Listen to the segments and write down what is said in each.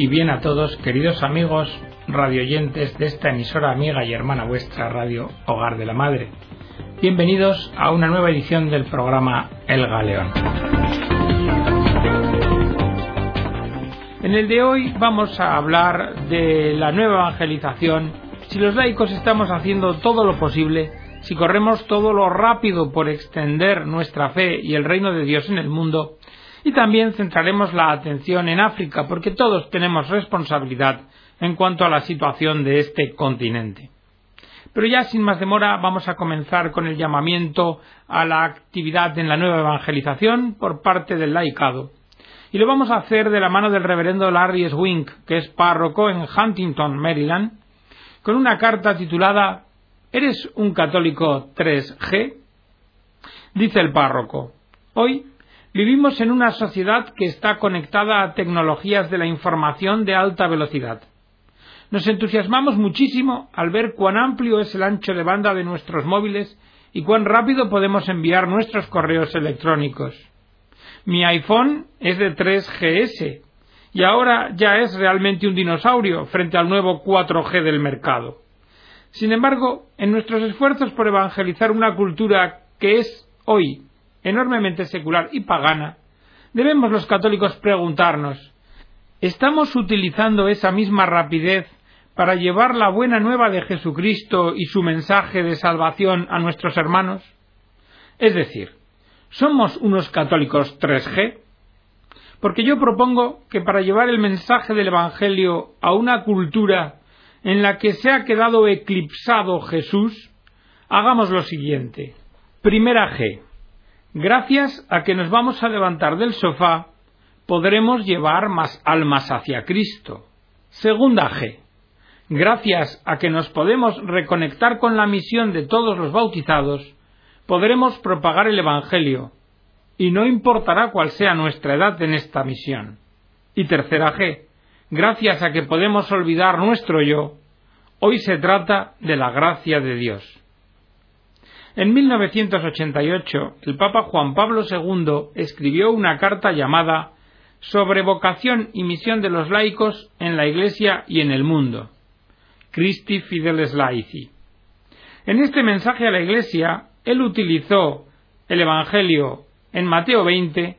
y bien a todos, queridos amigos radioyentes de esta emisora amiga y hermana vuestra Radio Hogar de la Madre. Bienvenidos a una nueva edición del programa El Galeón. En el de hoy vamos a hablar de la nueva evangelización, si los laicos estamos haciendo todo lo posible, si corremos todo lo rápido por extender nuestra fe y el reino de Dios en el mundo, y también centraremos la atención en África, porque todos tenemos responsabilidad en cuanto a la situación de este continente. Pero ya sin más demora vamos a comenzar con el llamamiento a la actividad en la nueva evangelización por parte del laicado. Y lo vamos a hacer de la mano del reverendo Larry Swink, que es párroco en Huntington, Maryland, con una carta titulada ¿Eres un católico 3G? Dice el párroco, hoy Vivimos en una sociedad que está conectada a tecnologías de la información de alta velocidad. Nos entusiasmamos muchísimo al ver cuán amplio es el ancho de banda de nuestros móviles y cuán rápido podemos enviar nuestros correos electrónicos. Mi iPhone es de 3GS y ahora ya es realmente un dinosaurio frente al nuevo 4G del mercado. Sin embargo, en nuestros esfuerzos por evangelizar una cultura que es hoy enormemente secular y pagana, debemos los católicos preguntarnos ¿Estamos utilizando esa misma rapidez para llevar la buena nueva de Jesucristo y su mensaje de salvación a nuestros hermanos? Es decir, ¿somos unos católicos 3G? Porque yo propongo que para llevar el mensaje del Evangelio a una cultura en la que se ha quedado eclipsado Jesús, hagamos lo siguiente. Primera G. Gracias a que nos vamos a levantar del sofá, podremos llevar más almas hacia Cristo. Segunda G. Gracias a que nos podemos reconectar con la misión de todos los bautizados, podremos propagar el Evangelio, y no importará cuál sea nuestra edad en esta misión. Y tercera G. Gracias a que podemos olvidar nuestro yo, hoy se trata de la gracia de Dios. En 1988, el Papa Juan Pablo II escribió una carta llamada Sobre vocación y misión de los laicos en la Iglesia y en el mundo. Christi Fideles Laici. En este mensaje a la Iglesia, él utilizó el Evangelio en Mateo 20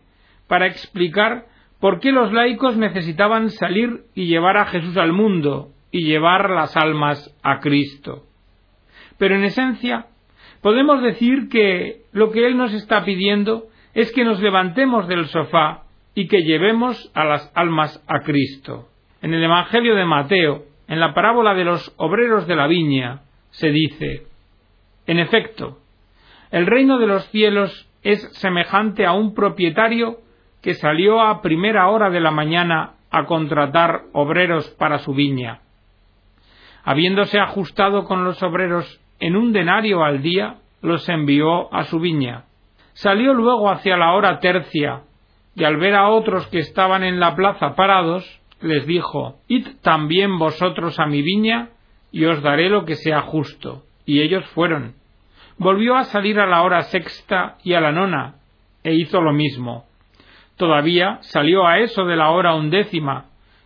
para explicar por qué los laicos necesitaban salir y llevar a Jesús al mundo y llevar las almas a Cristo. Pero en esencia, podemos decir que lo que Él nos está pidiendo es que nos levantemos del sofá y que llevemos a las almas a Cristo. En el Evangelio de Mateo, en la parábola de los obreros de la viña, se dice En efecto, el reino de los cielos es semejante a un propietario que salió a primera hora de la mañana a contratar obreros para su viña. Habiéndose ajustado con los obreros en un denario al día, los envió a su viña. Salió luego hacia la hora tercia, y al ver a otros que estaban en la plaza parados, les dijo Id también vosotros a mi viña, y os daré lo que sea justo. Y ellos fueron. Volvió a salir a la hora sexta y a la nona, e hizo lo mismo. Todavía salió a eso de la hora undécima,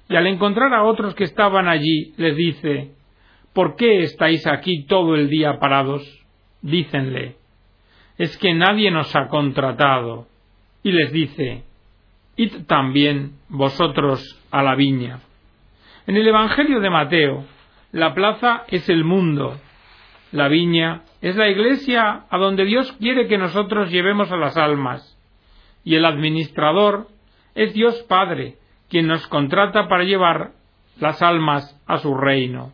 y al encontrar a otros que estaban allí, les dice ¿Por qué estáis aquí todo el día parados? Dícenle, es que nadie nos ha contratado. Y les dice, id también vosotros a la viña. En el Evangelio de Mateo, la plaza es el mundo, la viña es la iglesia a donde Dios quiere que nosotros llevemos a las almas, y el administrador es Dios Padre, quien nos contrata para llevar las almas a su reino.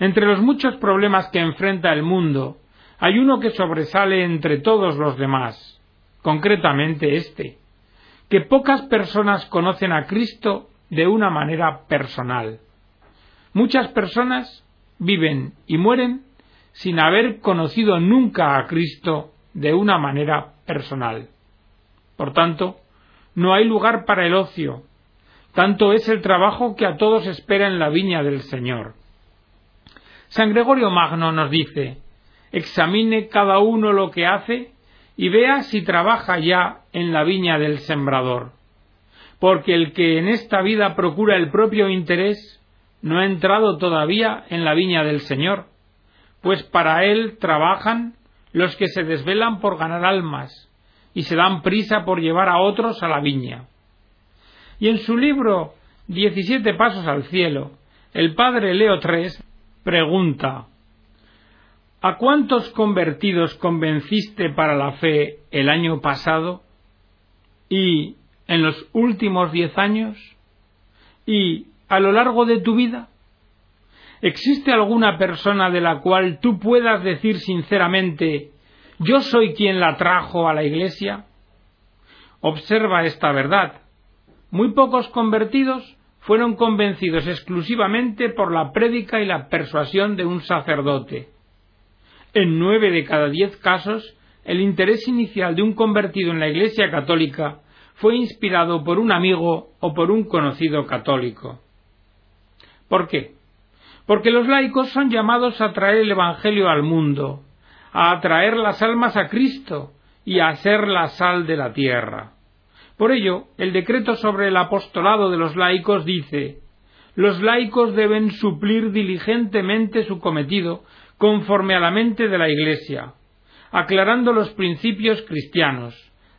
Entre los muchos problemas que enfrenta el mundo, hay uno que sobresale entre todos los demás, concretamente este, que pocas personas conocen a Cristo de una manera personal. Muchas personas viven y mueren sin haber conocido nunca a Cristo de una manera personal. Por tanto, no hay lugar para el ocio, tanto es el trabajo que a todos espera en la viña del Señor. San Gregorio Magno nos dice, examine cada uno lo que hace y vea si trabaja ya en la viña del sembrador. porque el que en esta vida procura el propio interés no ha entrado todavía en la viña del Señor, pues para él trabajan los que se desvelan por ganar almas y se dan prisa por llevar a otros a la viña. Y en su libro Diecisiete Pasos al Cielo, el padre Leo III pregunta ¿A cuántos convertidos convenciste para la fe el año pasado? ¿Y en los últimos diez años? ¿Y a lo largo de tu vida? ¿Existe alguna persona de la cual tú puedas decir sinceramente yo soy quien la trajo a la Iglesia? Observa esta verdad. Muy pocos convertidos fueron convencidos exclusivamente por la prédica y la persuasión de un sacerdote. En nueve de cada diez casos, el interés inicial de un convertido en la Iglesia católica fue inspirado por un amigo o por un conocido católico. ¿Por qué? Porque los laicos son llamados a traer el Evangelio al mundo, a atraer las almas a Cristo y a ser la sal de la tierra. Por ello, el decreto sobre el apostolado de los laicos dice los laicos deben suplir diligentemente su cometido conforme a la mente de la Iglesia, aclarando los principios cristianos,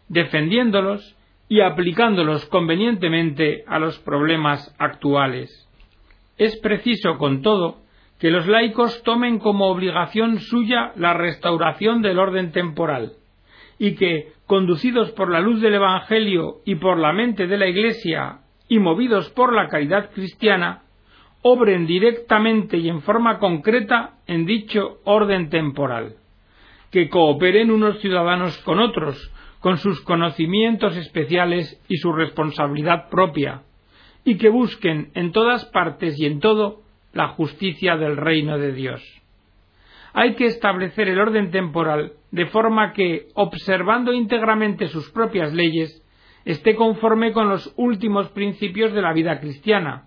defendiéndolos y aplicándolos convenientemente a los problemas actuales. Es preciso, con todo, que los laicos tomen como obligación suya la restauración del orden temporal, y que, conducidos por la luz del Evangelio y por la mente de la Iglesia y movidos por la caridad cristiana, obren directamente y en forma concreta en dicho orden temporal, que cooperen unos ciudadanos con otros, con sus conocimientos especiales y su responsabilidad propia, y que busquen en todas partes y en todo la justicia del reino de Dios hay que establecer el orden temporal de forma que, observando íntegramente sus propias leyes, esté conforme con los últimos principios de la vida cristiana,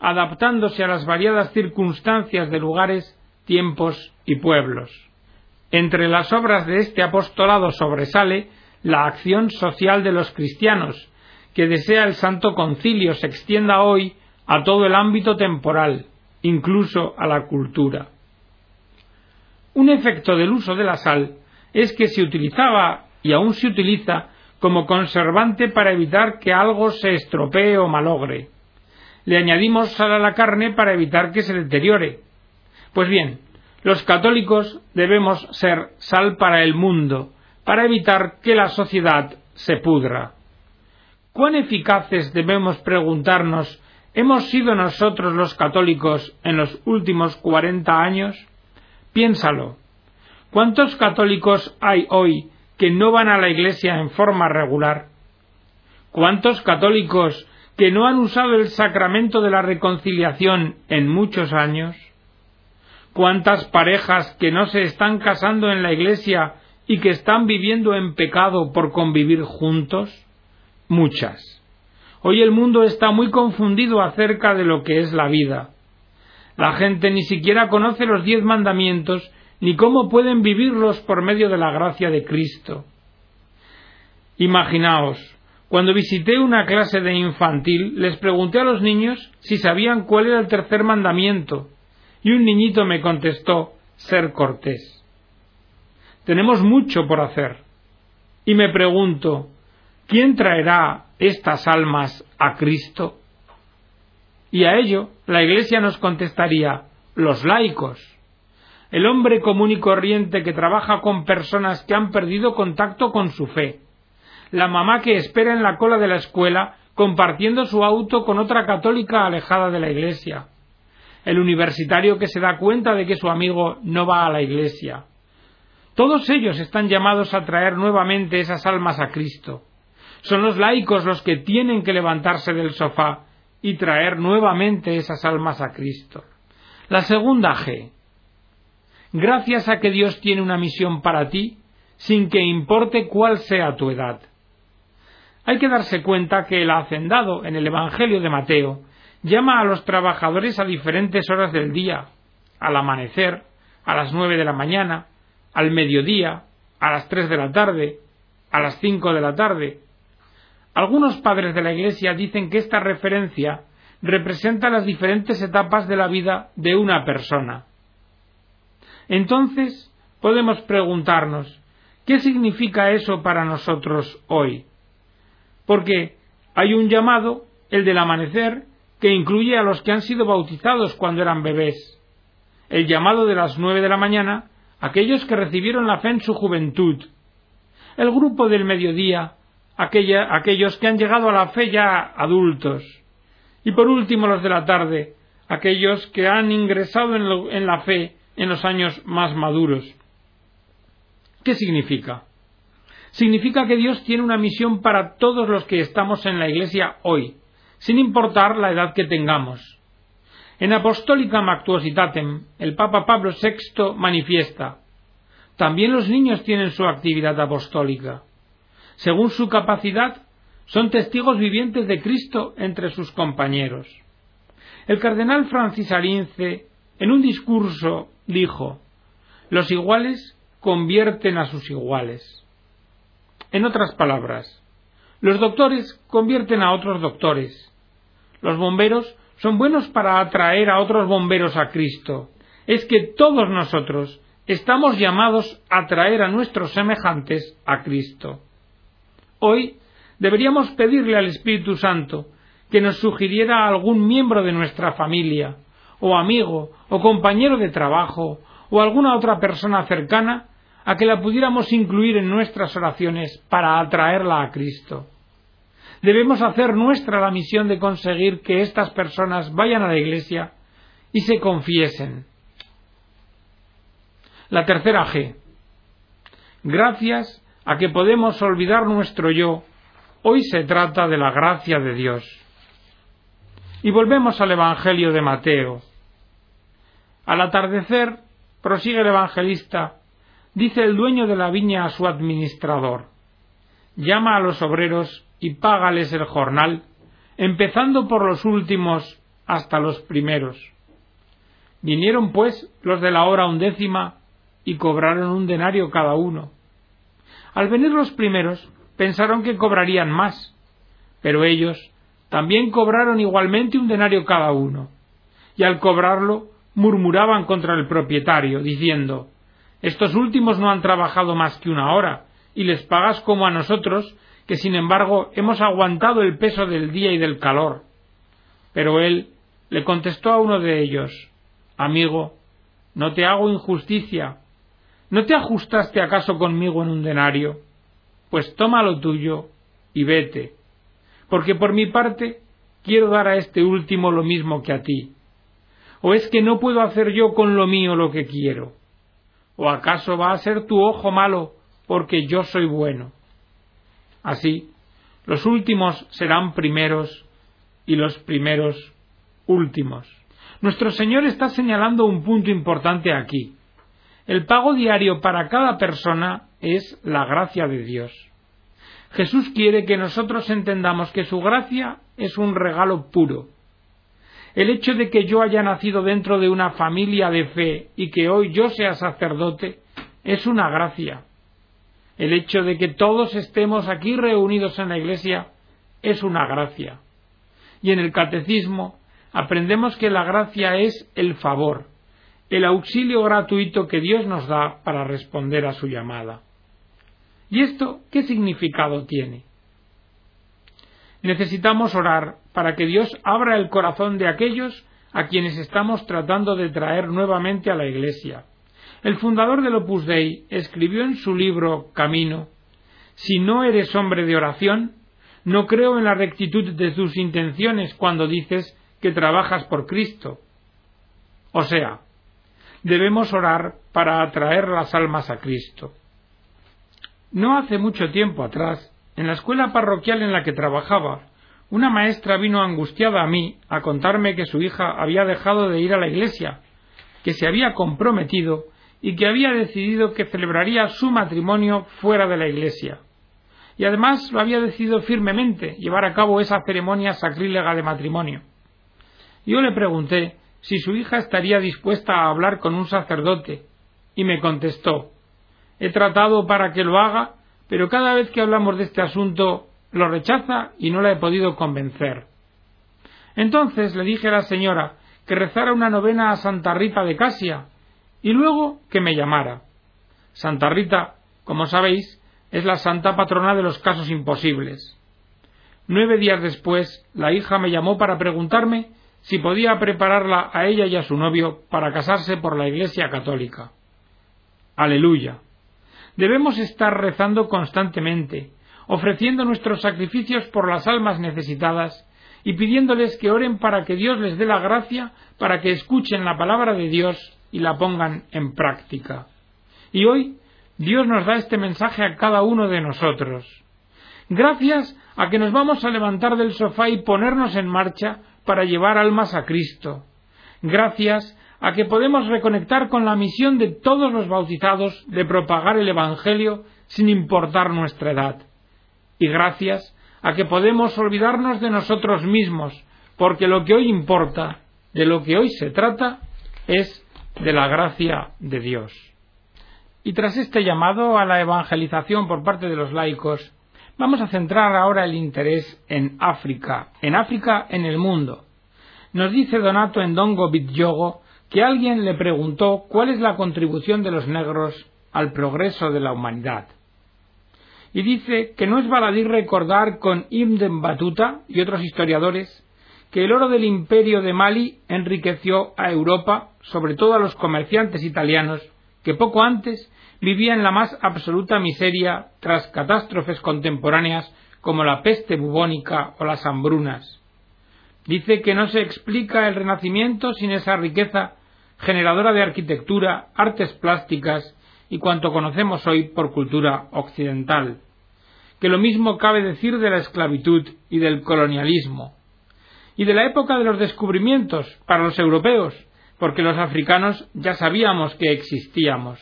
adaptándose a las variadas circunstancias de lugares, tiempos y pueblos. Entre las obras de este apostolado sobresale la acción social de los cristianos, que desea el Santo Concilio se extienda hoy a todo el ámbito temporal, incluso a la cultura. Un efecto del uso de la sal es que se utilizaba y aún se utiliza como conservante para evitar que algo se estropee o malogre. Le añadimos sal a la carne para evitar que se deteriore. Pues bien, los católicos debemos ser sal para el mundo, para evitar que la sociedad se pudra. ¿Cuán eficaces debemos preguntarnos hemos sido nosotros los católicos en los últimos cuarenta años? Piénsalo. ¿Cuántos católicos hay hoy que no van a la iglesia en forma regular? ¿Cuántos católicos que no han usado el sacramento de la reconciliación en muchos años? ¿Cuántas parejas que no se están casando en la iglesia y que están viviendo en pecado por convivir juntos? Muchas. Hoy el mundo está muy confundido acerca de lo que es la vida. La gente ni siquiera conoce los diez mandamientos ni cómo pueden vivirlos por medio de la gracia de Cristo. Imaginaos, cuando visité una clase de infantil, les pregunté a los niños si sabían cuál era el tercer mandamiento, y un niñito me contestó ser cortés. Tenemos mucho por hacer. Y me pregunto, ¿quién traerá estas almas a Cristo? Y a ello la Iglesia nos contestaría los laicos, el hombre común y corriente que trabaja con personas que han perdido contacto con su fe, la mamá que espera en la cola de la escuela compartiendo su auto con otra católica alejada de la Iglesia, el universitario que se da cuenta de que su amigo no va a la Iglesia. Todos ellos están llamados a traer nuevamente esas almas a Cristo. Son los laicos los que tienen que levantarse del sofá y traer nuevamente esas almas a Cristo. La segunda G. Gracias a que Dios tiene una misión para ti, sin que importe cuál sea tu edad. Hay que darse cuenta que el hacendado en el Evangelio de Mateo llama a los trabajadores a diferentes horas del día, al amanecer, a las nueve de la mañana, al mediodía, a las tres de la tarde, a las cinco de la tarde. Algunos padres de la Iglesia dicen que esta referencia representa las diferentes etapas de la vida de una persona. Entonces, podemos preguntarnos, ¿qué significa eso para nosotros hoy? Porque hay un llamado, el del amanecer, que incluye a los que han sido bautizados cuando eran bebés. El llamado de las nueve de la mañana, aquellos que recibieron la fe en su juventud. El grupo del mediodía, aquellos que han llegado a la fe ya adultos. Y por último los de la tarde, aquellos que han ingresado en la fe en los años más maduros. ¿Qué significa? Significa que Dios tiene una misión para todos los que estamos en la Iglesia hoy, sin importar la edad que tengamos. En Apostolicam Actuositatem, el Papa Pablo VI manifiesta, también los niños tienen su actividad apostólica. Según su capacidad, son testigos vivientes de Cristo entre sus compañeros. El cardenal Francis Arince, en un discurso, dijo, los iguales convierten a sus iguales. En otras palabras, los doctores convierten a otros doctores. Los bomberos son buenos para atraer a otros bomberos a Cristo. Es que todos nosotros estamos llamados a traer a nuestros semejantes a Cristo. Hoy deberíamos pedirle al Espíritu Santo que nos sugiriera a algún miembro de nuestra familia, o amigo, o compañero de trabajo, o alguna otra persona cercana, a que la pudiéramos incluir en nuestras oraciones para atraerla a Cristo. Debemos hacer nuestra la misión de conseguir que estas personas vayan a la Iglesia y se confiesen. La tercera G. Gracias a que podemos olvidar nuestro yo, hoy se trata de la gracia de Dios. Y volvemos al Evangelio de Mateo. Al atardecer, prosigue el evangelista, dice el dueño de la viña a su administrador, llama a los obreros y págales el jornal, empezando por los últimos hasta los primeros. Vinieron pues los de la hora undécima y cobraron un denario cada uno. Al venir los primeros, pensaron que cobrarían más, pero ellos también cobraron igualmente un denario cada uno, y al cobrarlo murmuraban contra el propietario, diciendo Estos últimos no han trabajado más que una hora, y les pagas como a nosotros, que sin embargo hemos aguantado el peso del día y del calor. Pero él le contestó a uno de ellos Amigo, no te hago injusticia. ¿No te ajustaste acaso conmigo en un denario? Pues toma lo tuyo y vete, porque por mi parte quiero dar a este último lo mismo que a ti. ¿O es que no puedo hacer yo con lo mío lo que quiero? ¿O acaso va a ser tu ojo malo porque yo soy bueno? Así, los últimos serán primeros y los primeros últimos. Nuestro Señor está señalando un punto importante aquí. El pago diario para cada persona es la gracia de Dios. Jesús quiere que nosotros entendamos que su gracia es un regalo puro. El hecho de que yo haya nacido dentro de una familia de fe y que hoy yo sea sacerdote es una gracia. El hecho de que todos estemos aquí reunidos en la Iglesia es una gracia. Y en el catecismo aprendemos que la gracia es el favor, el auxilio gratuito que Dios nos da para responder a su llamada. ¿Y esto qué significado tiene? Necesitamos orar para que Dios abra el corazón de aquellos a quienes estamos tratando de traer nuevamente a la Iglesia. El fundador del Opus Dei escribió en su libro Camino Si no eres hombre de oración, no creo en la rectitud de tus intenciones cuando dices que trabajas por Cristo. O sea, debemos orar para atraer las almas a Cristo. No hace mucho tiempo atrás, en la escuela parroquial en la que trabajaba, una maestra vino angustiada a mí a contarme que su hija había dejado de ir a la iglesia, que se había comprometido y que había decidido que celebraría su matrimonio fuera de la iglesia. Y además lo había decidido firmemente llevar a cabo esa ceremonia sacrílega de matrimonio. Yo le pregunté si su hija estaría dispuesta a hablar con un sacerdote, y me contestó He tratado para que lo haga, pero cada vez que hablamos de este asunto lo rechaza y no la he podido convencer. Entonces le dije a la señora que rezara una novena a Santa Rita de Casia y luego que me llamara. Santa Rita, como sabéis, es la santa patrona de los casos imposibles. Nueve días después, la hija me llamó para preguntarme si podía prepararla a ella y a su novio para casarse por la Iglesia católica. Aleluya. Debemos estar rezando constantemente, ofreciendo nuestros sacrificios por las almas necesitadas y pidiéndoles que oren para que Dios les dé la gracia para que escuchen la palabra de Dios y la pongan en práctica. Y hoy Dios nos da este mensaje a cada uno de nosotros. Gracias a que nos vamos a levantar del sofá y ponernos en marcha para llevar almas a Cristo. Gracias a que podemos reconectar con la misión de todos los bautizados de propagar el Evangelio sin importar nuestra edad. Y gracias a que podemos olvidarnos de nosotros mismos, porque lo que hoy importa, de lo que hoy se trata, es de la gracia de Dios. Y tras este llamado a la evangelización por parte de los laicos, Vamos a centrar ahora el interés en África, en África en el mundo. Nos dice Donato en Dongo Bityogo que alguien le preguntó cuál es la contribución de los negros al progreso de la humanidad. Y dice que no es baladí recordar con Ibn Batuta y otros historiadores que el oro del imperio de Mali enriqueció a Europa, sobre todo a los comerciantes italianos, que poco antes vivía en la más absoluta miseria tras catástrofes contemporáneas como la peste bubónica o las hambrunas. Dice que no se explica el Renacimiento sin esa riqueza generadora de arquitectura, artes plásticas y cuanto conocemos hoy por cultura occidental. Que lo mismo cabe decir de la esclavitud y del colonialismo. Y de la época de los descubrimientos para los europeos, porque los africanos ya sabíamos que existíamos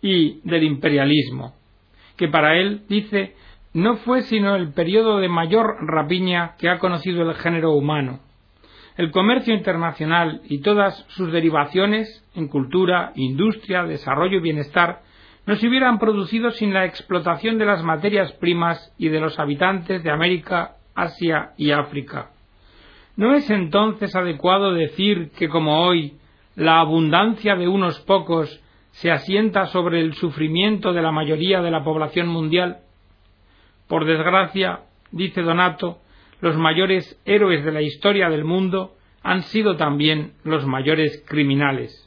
y del imperialismo, que para él, dice, no fue sino el periodo de mayor rapiña que ha conocido el género humano. El comercio internacional y todas sus derivaciones en cultura, industria, desarrollo y bienestar no se hubieran producido sin la explotación de las materias primas y de los habitantes de América, Asia y África. ¿No es entonces adecuado decir que como hoy la abundancia de unos pocos se asienta sobre el sufrimiento de la mayoría de la población mundial? Por desgracia, dice Donato, los mayores héroes de la historia del mundo han sido también los mayores criminales,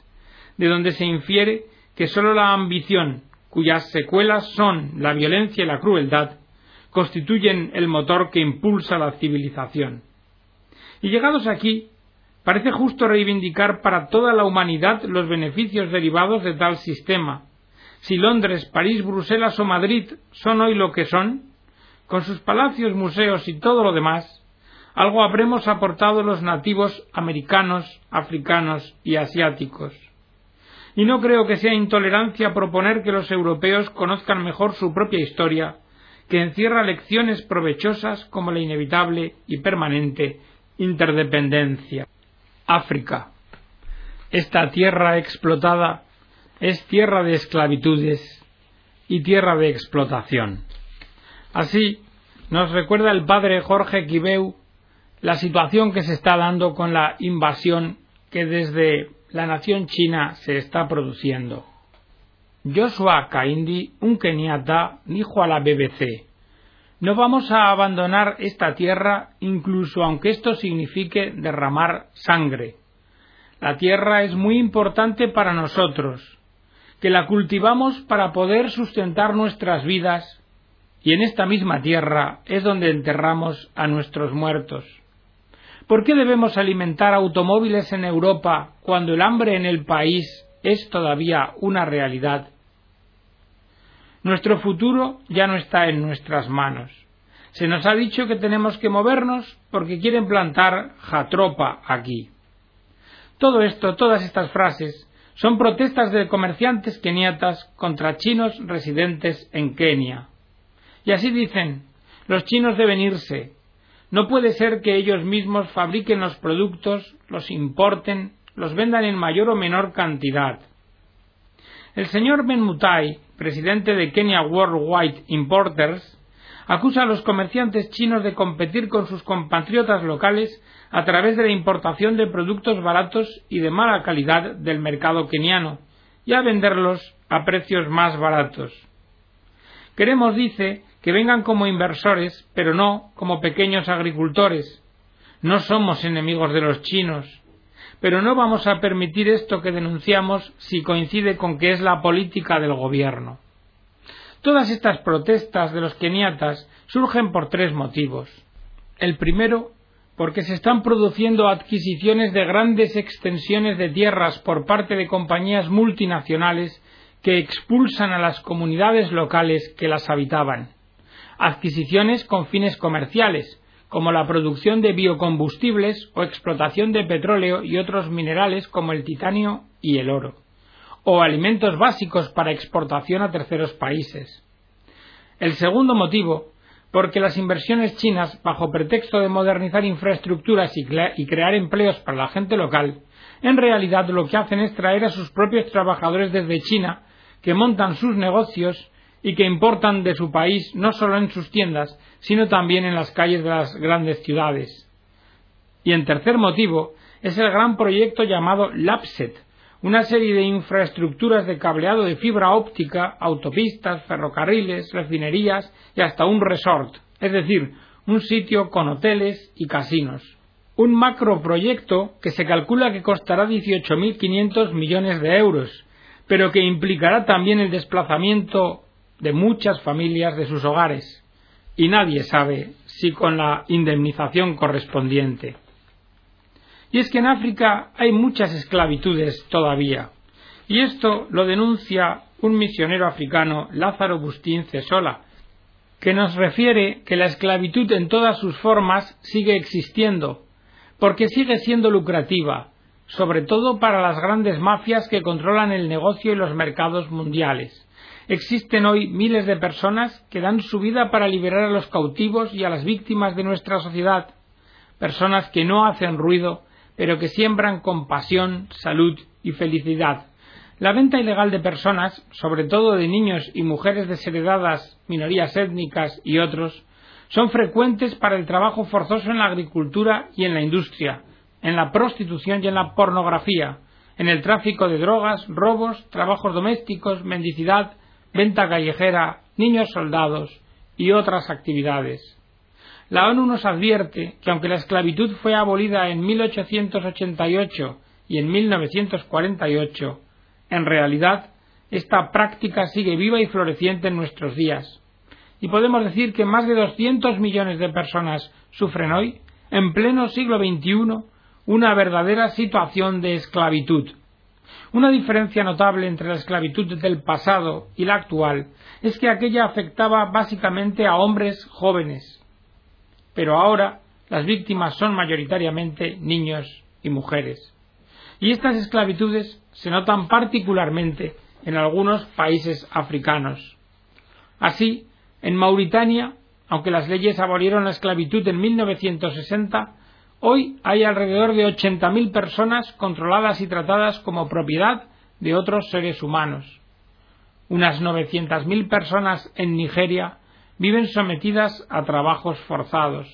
de donde se infiere que sólo la ambición, cuyas secuelas son la violencia y la crueldad, constituyen el motor que impulsa la civilización. Y llegados aquí, Parece justo reivindicar para toda la humanidad los beneficios derivados de tal sistema. Si Londres, París, Bruselas o Madrid son hoy lo que son, con sus palacios, museos y todo lo demás, algo habremos aportado los nativos americanos, africanos y asiáticos. Y no creo que sea intolerancia proponer que los europeos conozcan mejor su propia historia, que encierra lecciones provechosas como la inevitable y permanente interdependencia. África. Esta tierra explotada es tierra de esclavitudes y tierra de explotación. Así nos recuerda el padre Jorge Quibeu la situación que se está dando con la invasión que desde la nación china se está produciendo. Joshua Kaindi, un keniata, dijo a la BBC no vamos a abandonar esta tierra incluso aunque esto signifique derramar sangre. La tierra es muy importante para nosotros, que la cultivamos para poder sustentar nuestras vidas y en esta misma tierra es donde enterramos a nuestros muertos. ¿Por qué debemos alimentar automóviles en Europa cuando el hambre en el país es todavía una realidad nuestro futuro ya no está en nuestras manos. Se nos ha dicho que tenemos que movernos porque quieren plantar jatropa aquí. Todo esto, todas estas frases, son protestas de comerciantes keniatas contra chinos residentes en Kenia. Y así dicen, los chinos deben irse. No puede ser que ellos mismos fabriquen los productos, los importen, los vendan en mayor o menor cantidad. El señor Ben Mutai, presidente de Kenya Worldwide Importers, acusa a los comerciantes chinos de competir con sus compatriotas locales a través de la importación de productos baratos y de mala calidad del mercado keniano y a venderlos a precios más baratos. Queremos, dice, que vengan como inversores, pero no como pequeños agricultores. No somos enemigos de los chinos, pero no vamos a permitir esto que denunciamos si coincide con que es la política del gobierno. Todas estas protestas de los keniatas surgen por tres motivos. El primero, porque se están produciendo adquisiciones de grandes extensiones de tierras por parte de compañías multinacionales que expulsan a las comunidades locales que las habitaban. Adquisiciones con fines comerciales, como la producción de biocombustibles o explotación de petróleo y otros minerales como el titanio y el oro, o alimentos básicos para exportación a terceros países. El segundo motivo, porque las inversiones chinas, bajo pretexto de modernizar infraestructuras y, crear empleos para la gente local, en realidad lo que hacen es traer a sus propios trabajadores desde China, que montan sus negocios y que importan de su país no solo en sus tiendas, sino también en las calles de las grandes ciudades. Y en tercer motivo, es el gran proyecto llamado LAPSET, una serie de infraestructuras de cableado de fibra óptica, autopistas, ferrocarriles, refinerías y hasta un resort, es decir, un sitio con hoteles y casinos. Un macroproyecto que se calcula que costará 18.500 millones de euros, pero que implicará también el desplazamiento de muchas familias de sus hogares, y nadie sabe si con la indemnización correspondiente. Y es que en África hay muchas esclavitudes todavía, y esto lo denuncia un misionero africano, Lázaro Bustín Cesola, que nos refiere que la esclavitud en todas sus formas sigue existiendo, porque sigue siendo lucrativa, sobre todo para las grandes mafias que controlan el negocio y los mercados mundiales. Existen hoy miles de personas que dan su vida para liberar a los cautivos y a las víctimas de nuestra sociedad, personas que no hacen ruido, pero que siembran compasión, salud y felicidad. La venta ilegal de personas, sobre todo de niños y mujeres desheredadas, minorías étnicas y otros, son frecuentes para el trabajo forzoso en la agricultura y en la industria, en la prostitución y en la pornografía, en el tráfico de drogas, robos, trabajos domésticos, mendicidad, venta callejera, niños soldados y otras actividades. La ONU nos advierte que aunque la esclavitud fue abolida en 1888 y en 1948, en realidad esta práctica sigue viva y floreciente en nuestros días. Y podemos decir que más de 200 millones de personas sufren hoy, en pleno siglo XXI, una verdadera situación de esclavitud. Una diferencia notable entre la esclavitud del pasado y la actual es que aquella afectaba básicamente a hombres jóvenes, pero ahora las víctimas son mayoritariamente niños y mujeres. Y estas esclavitudes se notan particularmente en algunos países africanos. Así, en Mauritania, aunque las leyes abolieron la esclavitud en 1960, Hoy hay alrededor de 80.000 personas controladas y tratadas como propiedad de otros seres humanos. Unas 900.000 personas en Nigeria viven sometidas a trabajos forzados.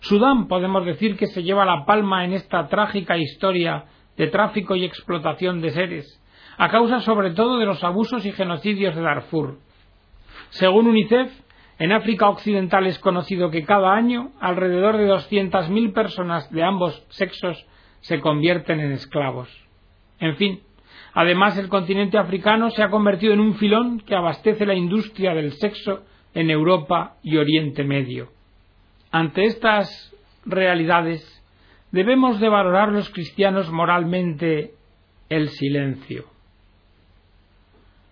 Sudán podemos decir que se lleva la palma en esta trágica historia de tráfico y explotación de seres, a causa sobre todo de los abusos y genocidios de Darfur. Según UNICEF, en África Occidental es conocido que cada año alrededor de 200.000 personas de ambos sexos se convierten en esclavos. En fin, además el continente africano se ha convertido en un filón que abastece la industria del sexo en Europa y Oriente Medio. Ante estas realidades debemos de valorar los cristianos moralmente el silencio.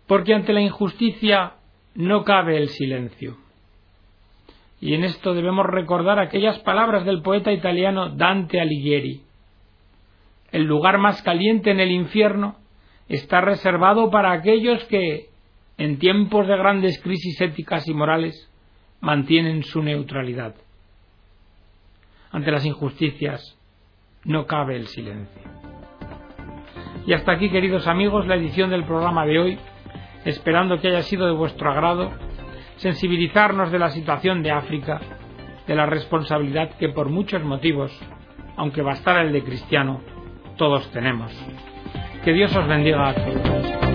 Porque ante la injusticia no cabe el silencio. Y en esto debemos recordar aquellas palabras del poeta italiano Dante Alighieri. El lugar más caliente en el infierno está reservado para aquellos que, en tiempos de grandes crisis éticas y morales, mantienen su neutralidad. Ante las injusticias no cabe el silencio. Y hasta aquí, queridos amigos, la edición del programa de hoy, esperando que haya sido de vuestro agrado sensibilizarnos de la situación de África, de la responsabilidad que por muchos motivos, aunque bastara el de cristiano, todos tenemos. Que Dios os bendiga a todos.